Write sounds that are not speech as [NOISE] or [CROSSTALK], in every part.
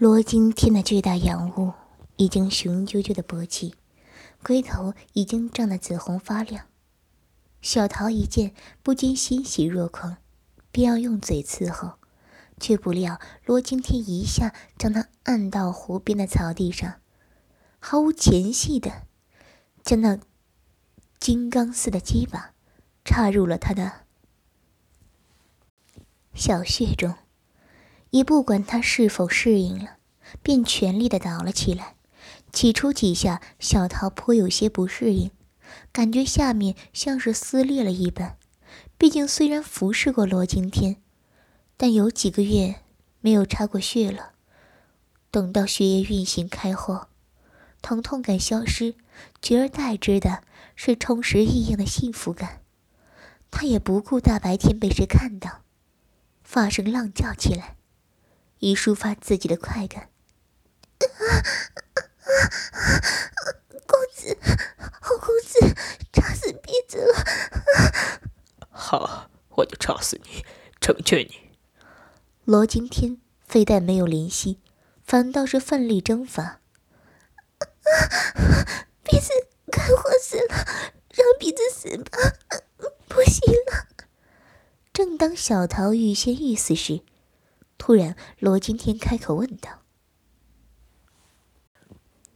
罗今天的巨大阳物已经雄赳赳的勃起，龟头已经胀得紫红发亮。小桃一见，不禁欣喜若狂，便要用嘴伺候，却不料罗今天一下将他按到湖边的草地上，毫无前戏的将那金刚似的鸡巴插入了他的小穴中。也不管他是否适应了，便全力的倒了起来。起初几下，小桃颇有些不适应，感觉下面像是撕裂了一般。毕竟虽然服侍过罗惊天，但有几个月没有插过血了。等到血液运行开后，疼痛感消失，取而代之的是充实异样的幸福感。他也不顾大白天被谁看到，发声浪叫起来。以抒发自己的快感。公子，好公子，插死婢子了！好，我就插死你，成全你。罗今天非但没有怜惜，反倒是奋力征伐。婢子快活死了，让婢子死吧！不行了。正当小桃欲仙欲死时，突然，罗惊天开口问道：“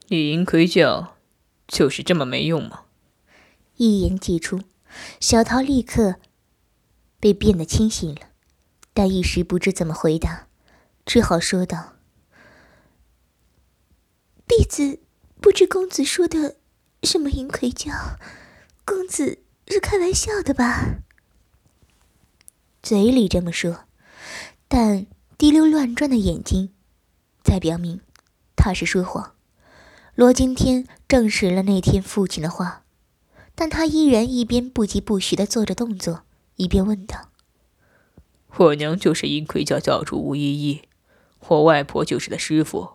你银盔教就是这么没用吗？”一言既出，小桃立刻被变得清醒了，但一时不知怎么回答，只好说道：“婢子不知公子说的什么银盔教，公子是开玩笑的吧？”嘴里这么说，但……滴溜乱转的眼睛，在表明他是说谎。罗惊天证实了那天父亲的话，但他依然一边不疾不徐地做着动作，一边问道：“我娘就是阴魁教教主吴依依，我外婆就是他师傅，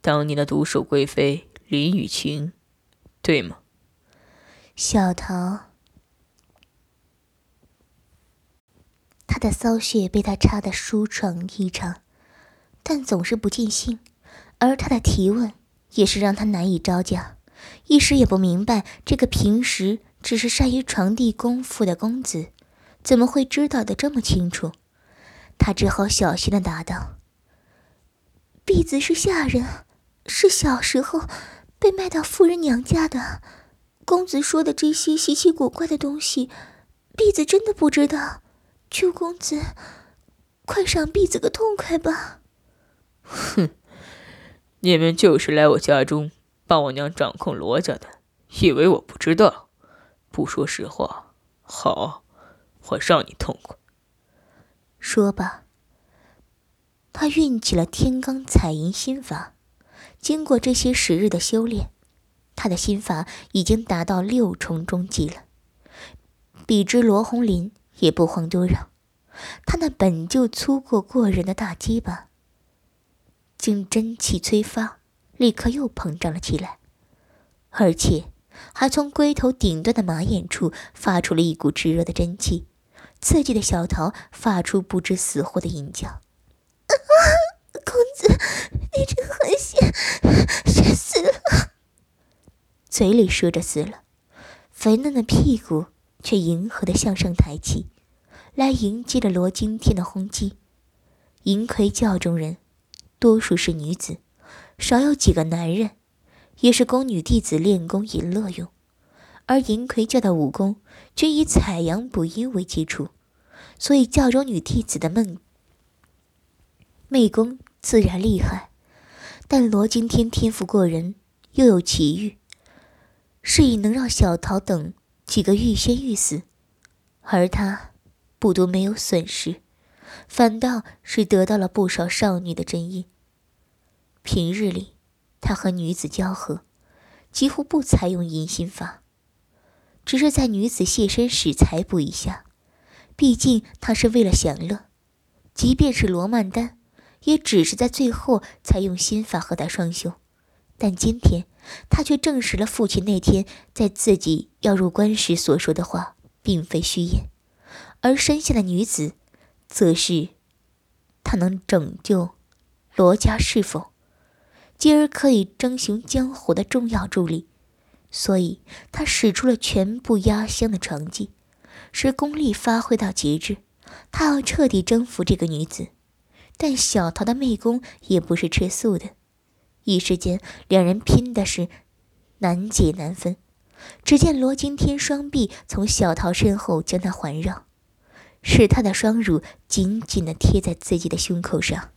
当年的独守贵妃林雨晴，对吗？”小桃。他的骚穴被他插得舒爽异常，但总是不尽兴，而他的提问也是让他难以招架，一时也不明白这个平时只是善于传递功夫的公子，怎么会知道的这么清楚。他只好小心的答道：“婢子是下人，是小时候被卖到夫人娘家的。公子说的这些稀奇古怪的东西，婢子真的不知道。”求公子，快赏婢子个痛快吧！哼，你们就是来我家中帮我娘掌控罗家的，以为我不知道？不说实话，好，我让你痛快。说罢，他运起了天罡彩银心法。经过这些时日的修炼，他的心法已经达到六重中级了，比之罗红林。也不遑多让，他那本就粗过过人的大鸡巴，经真气催发，立刻又膨胀了起来，而且还从龟头顶端的马眼处发出了一股炙热的真气，刺激的小桃发出不知死活的淫叫：“公子，你真狠心，是死了！”嘴里说着死了，肥嫩的屁股。却迎合的向上抬起，来迎接了罗惊天的轰击。银魁教中人，多数是女子，少有几个男人，也是供女弟子练功淫乐用。而银魁教的武功均以采阳补阴为基础，所以教中女弟子的闷媚功自然厉害。但罗惊天天赋过人，又有奇遇，是以能让小桃等。几个欲仙欲死，而他不独没有损失，反倒是得到了不少少女的真意。平日里，他和女子交合，几乎不采用淫心法，只是在女子卸身时才补一下。毕竟他是为了享乐，即便是罗曼丹，也只是在最后才用心法和他双修。但今天。他却证实了父亲那天在自己要入关时所说的话，并非虚言，而身下的女子，则是他能拯救罗家是否，继而可以争雄江湖的重要助力。所以，他使出了全部压箱的成绩，使功力发挥到极致。他要彻底征服这个女子，但小桃的媚功也不是吃素的。一时间，两人拼的是难解难分。只见罗惊天双臂从小桃身后将她环绕，使她的双乳紧紧地贴在自己的胸口上。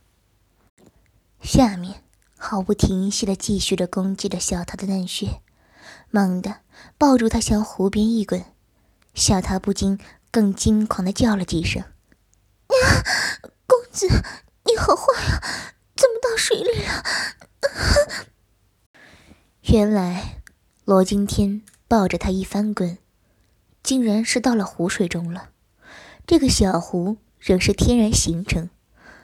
下面毫不停息地继续着攻击着小桃的嫩穴。猛地抱住她，向湖边一滚，小桃不禁更惊狂的叫了几声：“啊，公子，你好坏啊！怎么到水里了？” [LAUGHS] 原来罗惊天抱着他一翻滚，竟然是到了湖水中了。这个小湖仍是天然形成，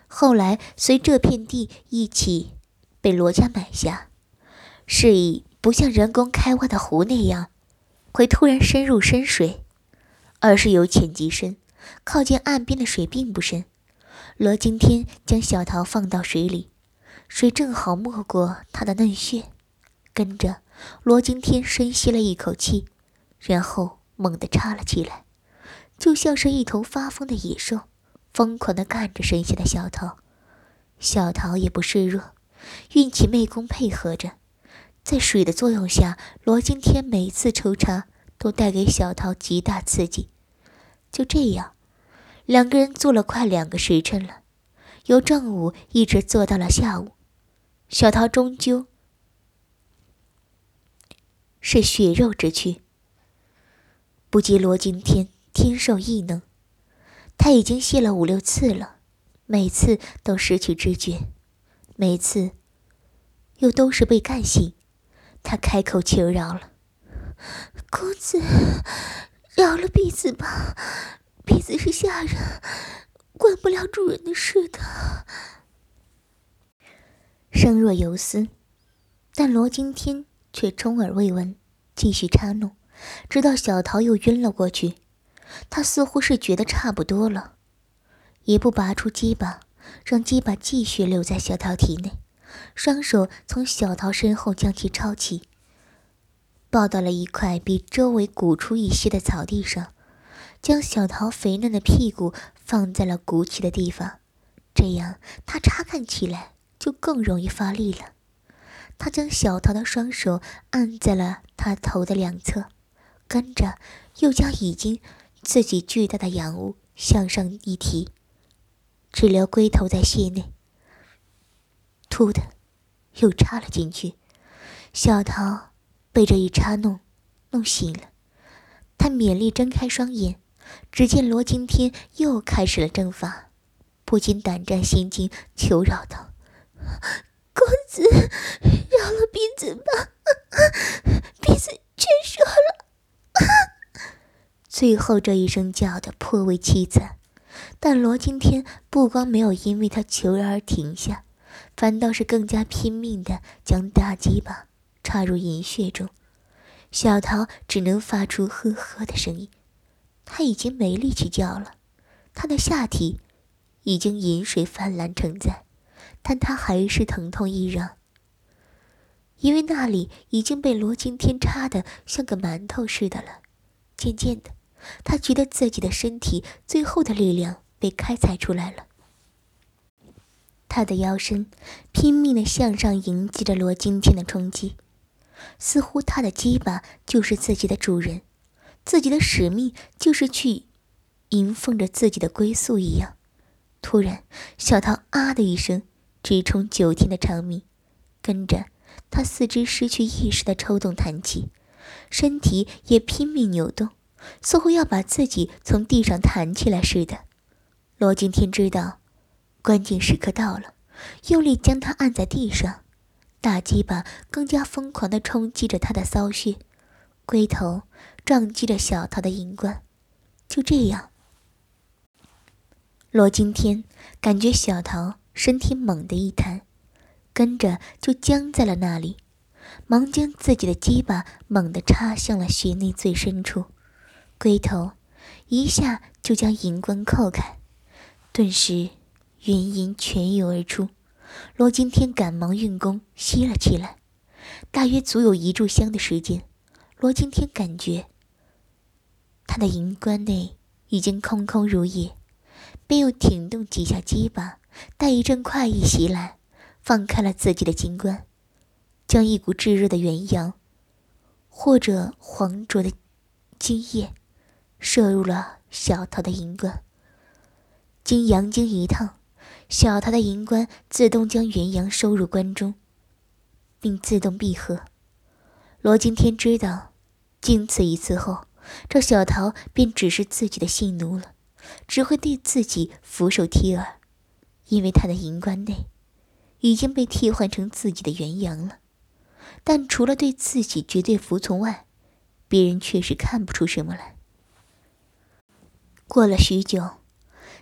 后来随这片地一起被罗家买下，是以。不像人工开挖的湖那样，会突然深入深水，而是由浅及深，靠近岸边的水并不深。罗惊天将小桃放到水里，水正好没过他的嫩穴，跟着罗惊天深吸了一口气，然后猛地插了起来，就像是一头发疯的野兽，疯狂地干着身下的小桃。小桃也不示弱，运起媚功配合着。在水的作用下，罗惊天每次抽插都带给小桃极大刺激。就这样，两个人做了快两个时辰了，由正午一直做到了下午。小桃终究是血肉之躯，不及罗惊天天授异能。他已经泄了五六次了，每次都失去知觉，每次又都是被干醒。他开口求饶了：“公子，饶了婢子吧，婢子是下人，管不了主人的事的。”声若游丝，但罗惊天却充耳未闻，继续插弄，直到小桃又晕了过去。他似乎是觉得差不多了，也不拔出鸡巴，让鸡巴继续留在小桃体内。双手从小桃身后将其抄起，抱到了一块比周围鼓出一些的草地上，将小桃肥嫩的屁股放在了鼓起的地方，这样他查看起来就更容易发力了。他将小桃的双手按在了他头的两侧，跟着又将已经自己巨大的阳物向上一提，只留龟头在穴内。突的，又插了进去。小桃被这一插弄，弄醒了。他勉力睁开双眼，只见罗惊天又开始了阵法，不禁胆战心惊，求饶道：“公子，饶了婢子吧，婢子全说了。[LAUGHS] ”最后这一声叫的颇为凄惨，但罗青天不光没有因为他求饶而停下。反倒是更加拼命的将大鸡巴插入银穴中，小桃只能发出呵呵的声音。他已经没力气叫了，他的下体已经银水泛滥成灾，但他还是疼痛异样，因为那里已经被罗惊天插的像个馒头似的了。渐渐的，他觉得自己的身体最后的力量被开采出来了。他的腰身拼命地向上迎击着罗惊天的冲击，似乎他的鸡巴就是自己的主人，自己的使命就是去迎奉着自己的归宿一样。突然，小桃啊的一声，直冲九天的长鸣，跟着他四肢失去意识的抽动弹起，身体也拼命扭动，似乎要把自己从地上弹起来似的。罗惊天知道。关键时刻到了，用力将他按在地上，大鸡巴更加疯狂地冲击着他的骚穴，龟头撞击着小桃的银冠。就这样，罗今天感觉小桃身体猛地一弹，跟着就僵在了那里，忙将自己的鸡巴猛地插向了穴内最深处，龟头一下就将银冠扣开，顿时。云音泉涌而出，罗惊天赶忙运功吸了起来，大约足有一炷香的时间。罗惊天感觉他的银棺内已经空空如也，便又挺动几下鸡巴，待一阵快意袭来，放开了自己的金冠，将一股炙热的元阳，或者黄浊的精液，射入了小桃的银冠。经阳经一烫，小桃的银冠自动将元阳收入关中，并自动闭合。罗惊天知道，经此一次后，这小桃便只是自己的性奴了，只会对自己俯首帖耳，因为他的银棺内已经被替换成自己的元阳了。但除了对自己绝对服从外，别人确实看不出什么来。过了许久。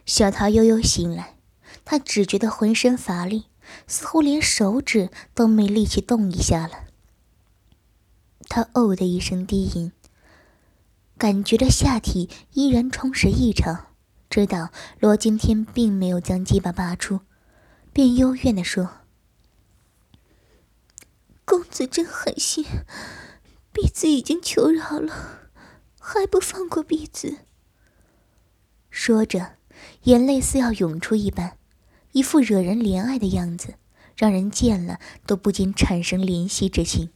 小桃悠悠醒来，她只觉得浑身乏力，似乎连手指都没力气动一下了。她哦的一声低吟，感觉着下体依然充实异常，知道罗惊天并没有将鸡巴拔出，便幽怨地说：“公子真狠心，婢子已经求饶了，还不放过婢子。”说着。眼泪似要涌出一般，一副惹人怜爱的样子，让人见了都不禁产生怜惜之情。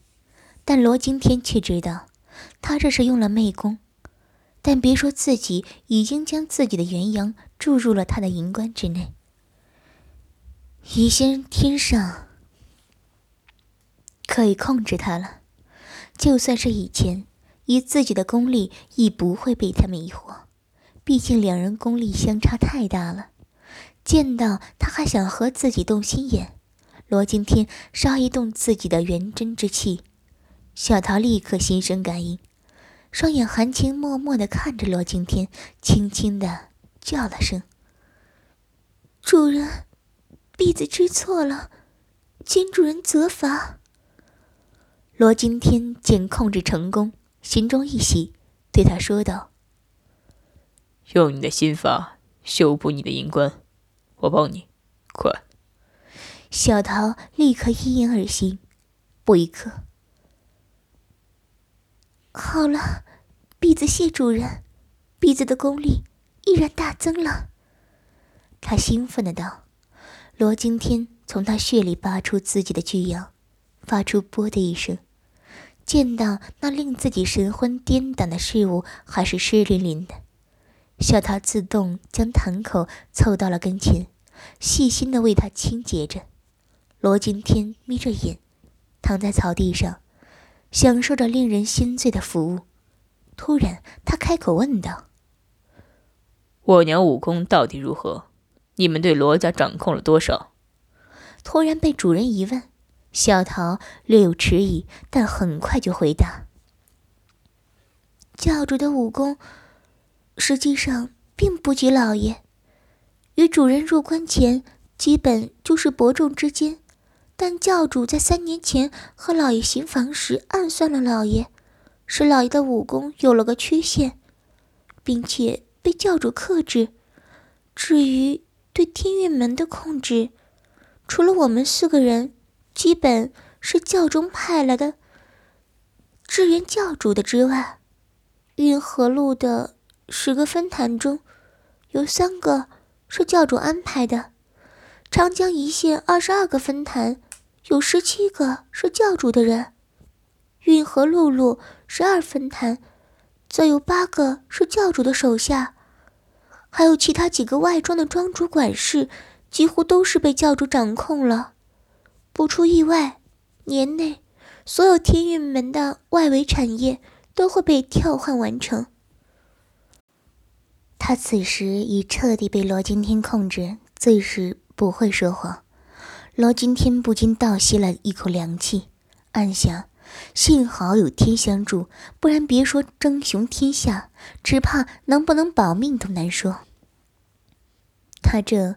但罗惊天却知道，他这是用了媚功。但别说自己已经将自己的元阳注入了他的银棺之内，乙仙天上可以控制他了。就算是以前，以自己的功力，亦不会被他迷惑。毕竟两人功力相差太大了，见到他还想和自己动心眼，罗惊天稍一动自己的元真之气，小桃立刻心生感应，双眼含情脉脉的看着罗惊天，轻轻的叫了声：“主人，婢子知错了，请主人责罚。”罗惊天见控制成功，心中一喜，对他说道。用你的心法修补你的银棺，我帮你，快！小桃立刻依言而行。不一刻，好了，鼻子谢主人，鼻子的功力依然大增了。他兴奋的道：“罗惊天从他血里拔出自己的巨阳，发出‘啵’的一声，见到那令自己神魂颠倒的事物，还是湿淋淋的。”小桃自动将坛口凑到了跟前，细心的为他清洁着。罗惊天眯着眼，躺在草地上，享受着令人心醉的服务。突然，他开口问道：“我娘武功到底如何？你们对罗家掌控了多少？”突然被主人一问，小桃略有迟疑，但很快就回答：“教主的武功。”实际上并不及老爷，与主人入关前基本就是伯仲之间。但教主在三年前和老爷行房时暗算了老爷，使老爷的武功有了个缺陷，并且被教主克制。至于对天运门的控制，除了我们四个人，基本是教中派来的支援教主的之外，运河路的。十个分坛中，有三个是教主安排的；长江一线二十二个分坛，有十七个是教主的人；运河陆路十二分坛，则有八个是教主的手下；还有其他几个外庄的庄主管事，几乎都是被教主掌控了。不出意外，年内所有天运门的外围产业都会被调换完成。他此时已彻底被罗惊天控制，最是不会说谎。罗惊天不禁倒吸了一口凉气，暗想：幸好有天相助，不然别说争雄天下，只怕能不能保命都难说。他这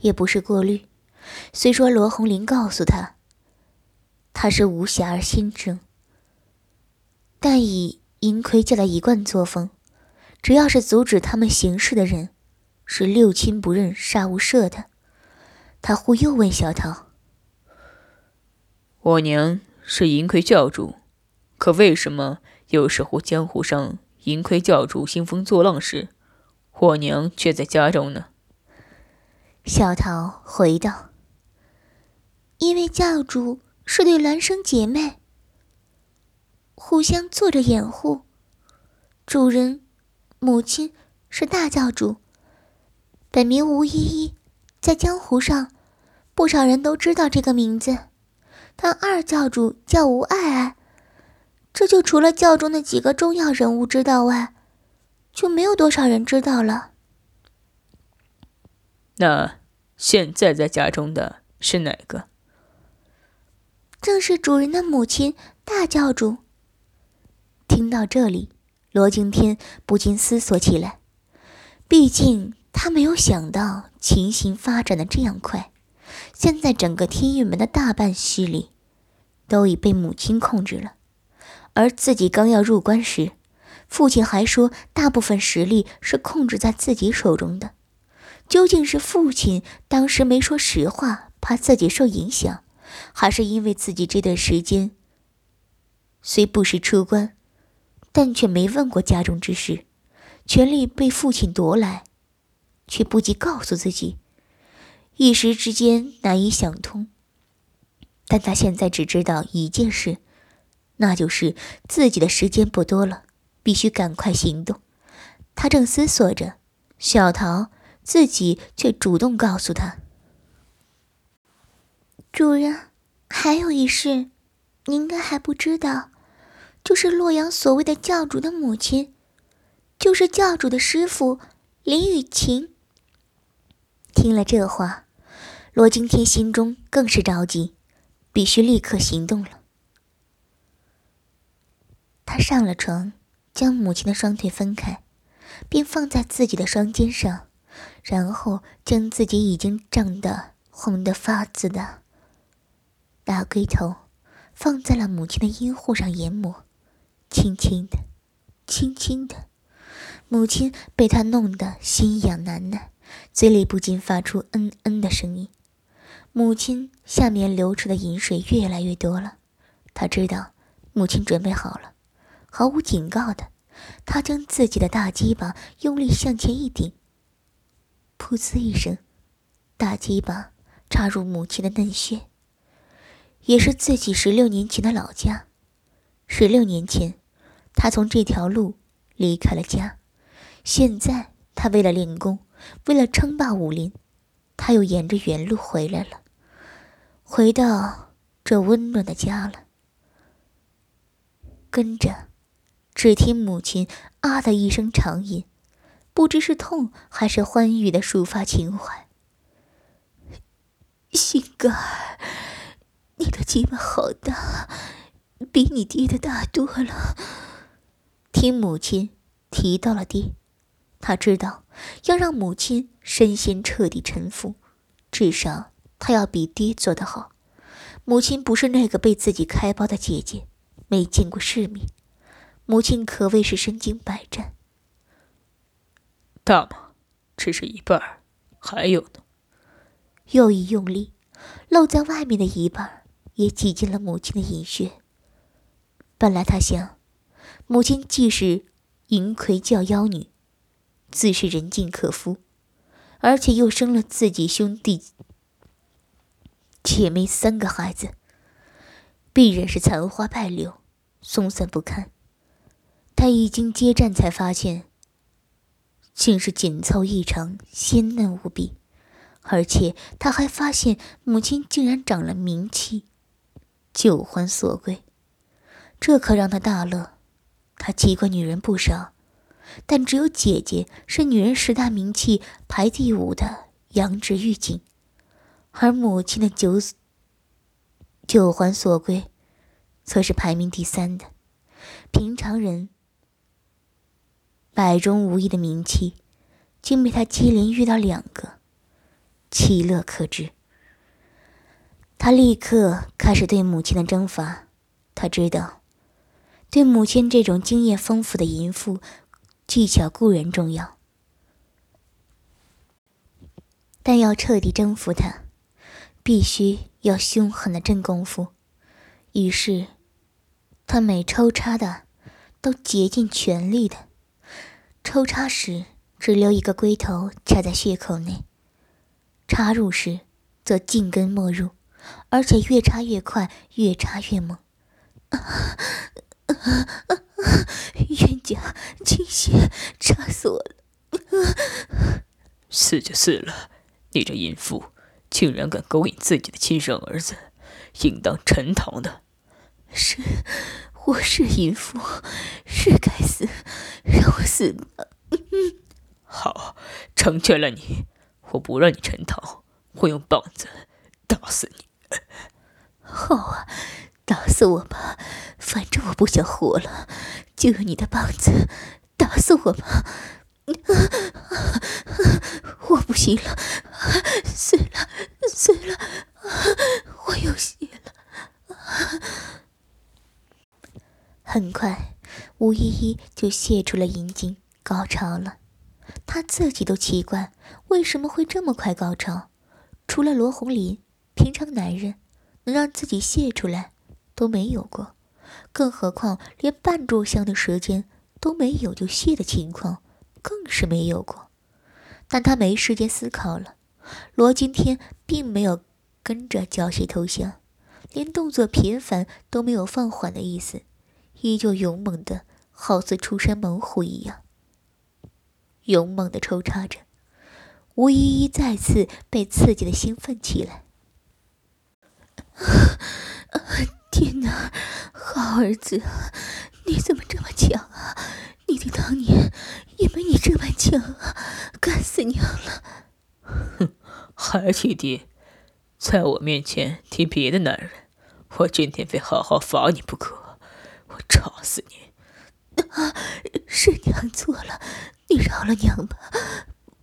也不是过虑，虽说罗红林告诉他，他是无暇而心正，但以银盔家的一贯作风。只要是阻止他们行事的人，是六亲不认、杀无赦的。他忽又问小桃：“我娘是银魁教主，可为什么有时候江湖上银魁教主兴风作浪时，我娘却在家中呢？小桃回道：“因为教主是对孪生姐妹，互相做着掩护。主人，母亲是大教主，本名吴依依，在江湖上，不少人都知道这个名字。但二教主叫吴爱爱，这就除了教中的几个重要人物知道外，就没有多少人知道了。”那现在在家中的是哪个？正是主人的母亲大教主。听到这里，罗惊天不禁思索起来。毕竟他没有想到情形发展的这样快。现在整个天域门的大半势力都已被母亲控制了，而自己刚要入关时，父亲还说大部分实力是控制在自己手中的。究竟是父亲当时没说实话，怕自己受影响，还是因为自己这段时间虽不时出关，但却没问过家中之事，权力被父亲夺来，却不及告诉自己，一时之间难以想通。但他现在只知道一件事，那就是自己的时间不多了，必须赶快行动。他正思索着，小桃。自己却主动告诉他：“主人，还有一事，你应该还不知道，就是洛阳所谓的教主的母亲，就是教主的师傅林雨晴。”听了这话，罗惊天心中更是着急，必须立刻行动了。他上了床，将母亲的双腿分开，并放在自己的双肩上。然后将自己已经胀得红得发紫的大龟头放在了母亲的阴户上研磨，轻轻的，轻轻的，母亲被他弄得心痒难耐，嘴里不禁发出嗯嗯的声音。母亲下面流出的饮水越来越多了，他知道母亲准备好了，毫无警告的，他将自己的大鸡巴用力向前一顶。噗呲一声，大鸡巴插入母亲的嫩穴，也是自己十六年前的老家。十六年前，他从这条路离开了家。现在，他为了练功，为了称霸武林，他又沿着原路回来了，回到这温暖的家了。跟着，只听母亲啊的一声长吟。不知是痛还是欢愉的抒发情怀。心肝儿，你的鸡巴好大，比你爹的大多了。听母亲提到了爹，他知道要让母亲身心彻底臣服，至少他要比爹做得好。母亲不是那个被自己开包的姐姐，没见过世面。母亲可谓是身经百战。大吗？只是一半儿，还有呢。又一用力，露在外面的一半也挤进了母亲的阴穴。本来他想，母亲既是银魁教妖女，自是人尽可夫，而且又生了自己兄弟姐妹三个孩子，必然是残花败柳，松散不堪。他一经接战，才发现。竟是紧凑异常，鲜嫩无比，而且他还发现母亲竟然长了名气，九环锁龟，这可让他大乐。他奇怪女人不少，但只有姐姐是女人十大名气排第五的杨枝玉锦，而母亲的九九环锁龟，则是排名第三的。平常人。百中无一的名气，竟被他接连遇到两个，其乐可知。他立刻开始对母亲的征伐。他知道，对母亲这种经验丰富的淫妇，技巧固然重要，但要彻底征服她，必须要凶狠的真功夫。于是，他每抽插的都竭尽全力的抽插时，只留一个龟头插在血口内；插入时，则尽根没入，而且越插越快，越插越猛。冤家清血，插死我了！死就死了，你这淫妇，竟然敢勾引自己的亲生儿子，应当沉塘的。是，我是淫妇，是该死，让我死吧。好，成全了你，我不让你沉塘，我用棒子打死你。好啊。打死我吧，反正我不想活了，就用你的棒子打死我吧！我不行了，碎了，碎了，我有血了。很快，依依就泄出了阴茎，高潮了。她自己都奇怪，为什么会这么快高潮？除了罗红林，平常男人能让自己泄出来。都没有过，更何况连半炷香的时间都没有就泄的情况，更是没有过。但他没时间思考了。罗今天并没有跟着叫谁投降，连动作频繁都没有放缓的意思，依旧勇猛的，好似出山猛虎一样，勇猛的抽插着。吴依依再次被刺激的兴奋起来。[LAUGHS] 天哪，好儿子，你怎么这么强啊？你弟当年也没你这般强啊！干死娘了！哼，还提弟，在我面前提别的男人，我今天非好好罚你不可！我插死你！啊，是娘错了，你饶了娘吧！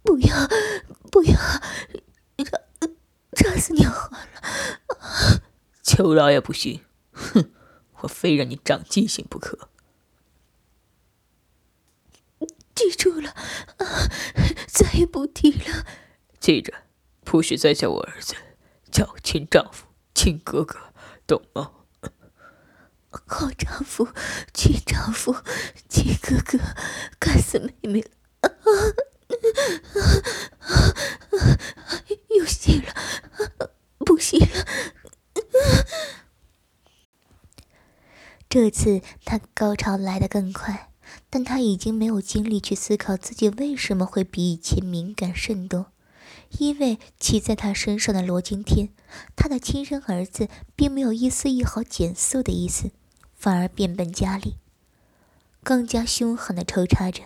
不要，不要，插插死娘好了！求饶也不行。哼，我非让你长记性不可！记住了，啊，再也不提了。记着，不许再叫我儿子，叫我亲丈夫、亲哥哥，懂吗？好丈夫、亲丈夫、亲哥哥，干死妹妹了！啊啊啊啊！有戏了，不行了！这次他高潮来得更快，但他已经没有精力去思考自己为什么会比以前敏感甚多，因为骑在他身上的罗惊天，他的亲生儿子，并没有一丝一毫减速的意思，反而变本加厉，更加凶狠地抽插着，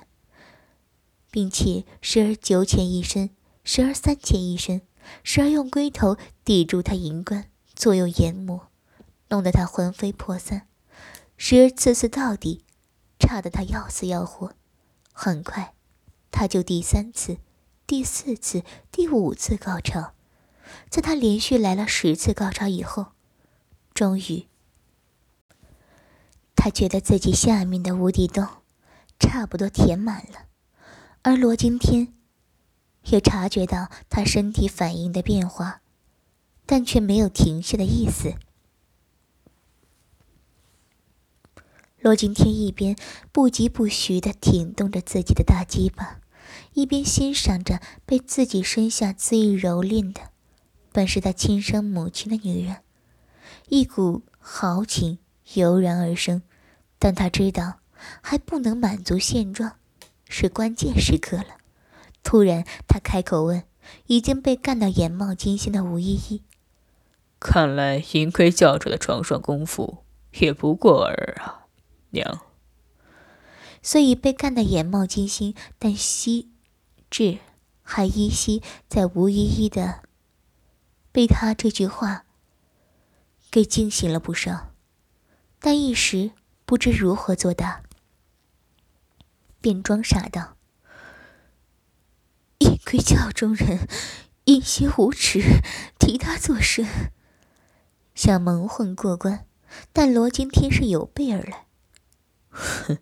并且时而九浅一深，时而三浅一深，时而用龟头抵住他银冠，左右研磨，弄得他魂飞魄散。时而次次到底，差得他要死要活。很快，他就第三次、第四次、第五次高潮。在他连续来了十次高潮以后，终于，他觉得自己下面的无底洞差不多填满了。而罗惊天也察觉到他身体反应的变化，但却没有停下的意思。罗惊天一边不疾不徐地挺动着自己的大鸡巴，一边欣赏着被自己身下恣意蹂躏的，本是他亲生母亲的女人。一股豪情油然而生，但他知道还不能满足现状，是关键时刻了。突然，他开口问已经被干到眼冒金星的吴依依：“看来银盔教主的床上功夫也不过尔啊。”娘，所以被干得眼冒金星，但希智还依稀在吴依依的，被他这句话给惊醒了不少，但一时不知如何作答，便装傻道：“一窥教中人，阴邪无耻，提他作甚？想蒙混过关，但罗惊天是有备而来。”哼，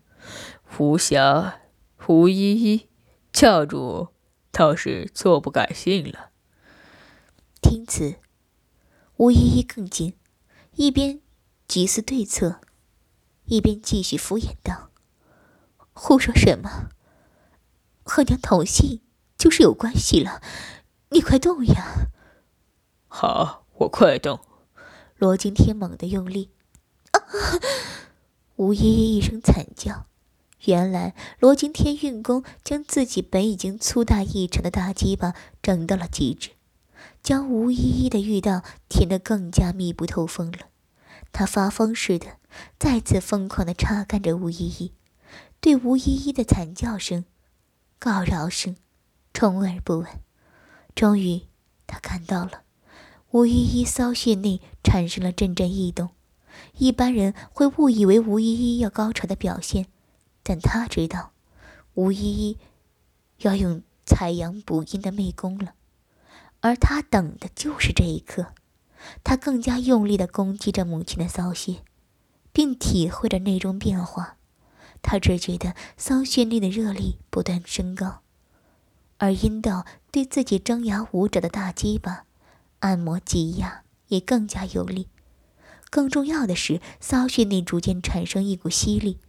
吴霞、吴依依，教主倒是坐不改姓了。听此，吴依依更惊，一边急思对策，一边继续敷衍道：“胡说什么？和娘同姓就是有关系了，你快动呀！”好，我快动。罗惊天猛地用力，啊！吴依依一声惨叫。原来罗惊天运功，将自己本已经粗大异常的大鸡巴整到了极致，将吴依依的玉道填得更加密不透风了。他发疯似的，再次疯狂地插干着吴依依，对吴依依的惨叫声、告饶声，充耳不闻。终于，他看到了吴依依骚穴内产生了阵阵异动，一般人会误以为吴依依要高潮的表现。但他知道，吴依依要用采阳补阴的媚功了，而他等的就是这一刻。他更加用力地攻击着母亲的骚穴，并体会着那种变化。他只觉得骚穴内的热力不断升高，而阴道对自己张牙舞爪的大鸡巴按摩挤压也更加有力。更重要的是，骚穴内逐渐产生一股吸力。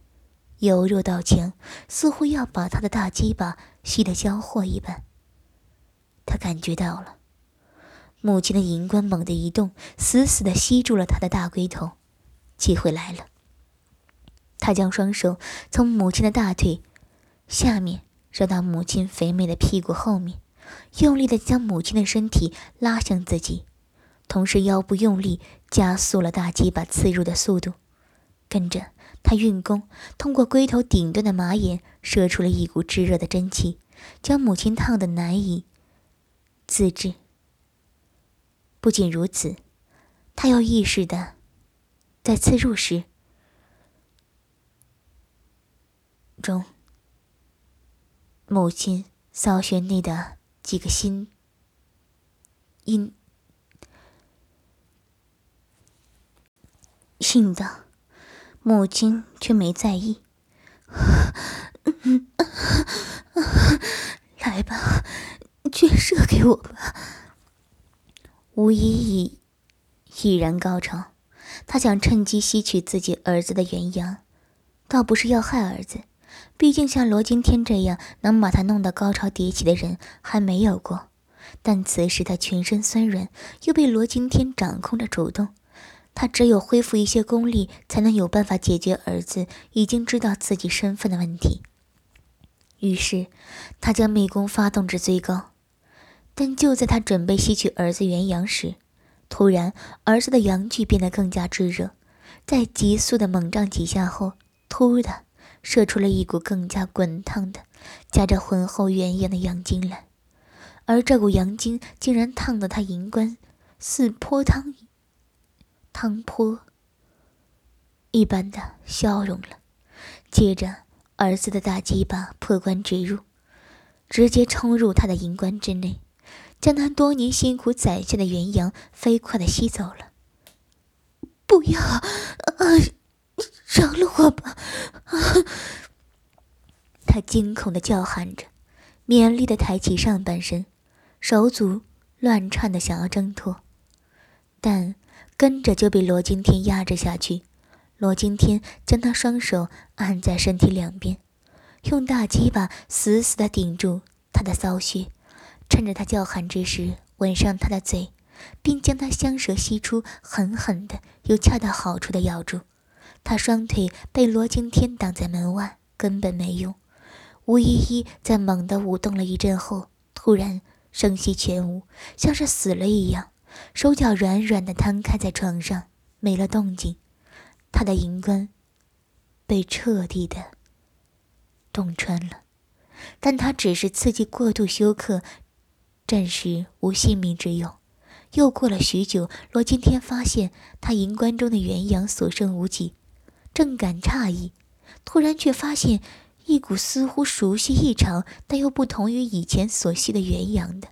由弱到强，似乎要把他的大鸡巴吸得焦货一般。他感觉到了，母亲的银冠猛地一动，死死地吸住了他的大龟头。机会来了，他将双手从母亲的大腿下面绕到母亲肥美的屁股后面，用力地将母亲的身体拉向自己，同时腰部用力加速了大鸡巴刺入的速度，跟着。他运功，通过龟头顶端的马眼射出了一股炙热的真气，将母亲烫得难以自制。不仅如此，他又意识的，在刺入时，中母亲骚穴内的几个心阴心的。母亲却没在意，[LAUGHS] 来吧，全射给我吧。吴依依已然高潮，他想趁机吸取自己儿子的元阳，倒不是要害儿子，毕竟像罗惊天这样能把他弄到高潮迭起的人还没有过。但此时他全身酸软，又被罗惊天掌控着主动。他只有恢复一些功力，才能有办法解决儿子已经知道自己身份的问题。于是，他将媚功发动至最高。但就在他准备吸取儿子元阳时，突然，儿子的阳具变得更加炙热，在急速的猛胀几下后，突的射出了一股更加滚烫的、夹着浑厚元阳的阳精来。而这股阳精竟然烫得他银冠似泼汤汤泼一般的消融了，接着儿子的大鸡巴破关直入，直接冲入他的银棺之内，将他多年辛苦攒下的元阳飞快的吸走了。不要，啊，饶了我吧！啊！他惊恐的叫喊着，勉力的抬起上半身，手足乱颤的想要挣脱，但。跟着就被罗惊天压制下去，罗惊天将他双手按在身体两边，用大鸡巴死死的顶住他的骚穴，趁着他叫喊之时吻上他的嘴，并将他香舌吸出，狠狠的又恰到好处的咬住。他双腿被罗青天挡在门外，根本没用。吴依依在猛地舞动了一阵后，突然声息全无，像是死了一样。手脚软软的摊开在床上，没了动静。他的银冠被彻底的洞穿了，但他只是刺激过度休克，暂时无性命之用。又过了许久，罗今天发现他银棺中的元阳所剩无几，正感诧异，突然却发现一股似乎熟悉异常，但又不同于以前所吸的元阳的。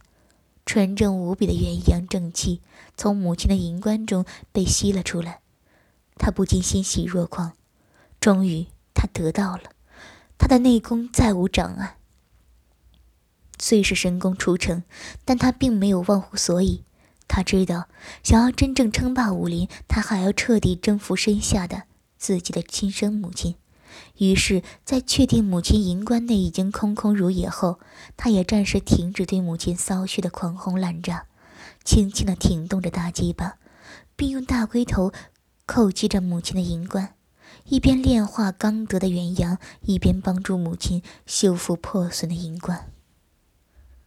纯正无比的元阳正气从母亲的银棺中被吸了出来，他不禁欣喜若狂。终于，他得到了，他的内功再无障碍。虽是神功出城，但他并没有忘乎所以。他知道，想要真正称霸武林，他还要彻底征服身下的自己的亲生母亲。于是，在确定母亲银棺内已经空空如也后，他也暂时停止对母亲骚穴的狂轰滥炸，轻轻地挺动着大鸡巴，并用大龟头叩击着母亲的银棺，一边炼化刚得的元阳，一边帮助母亲修复破损的银棺。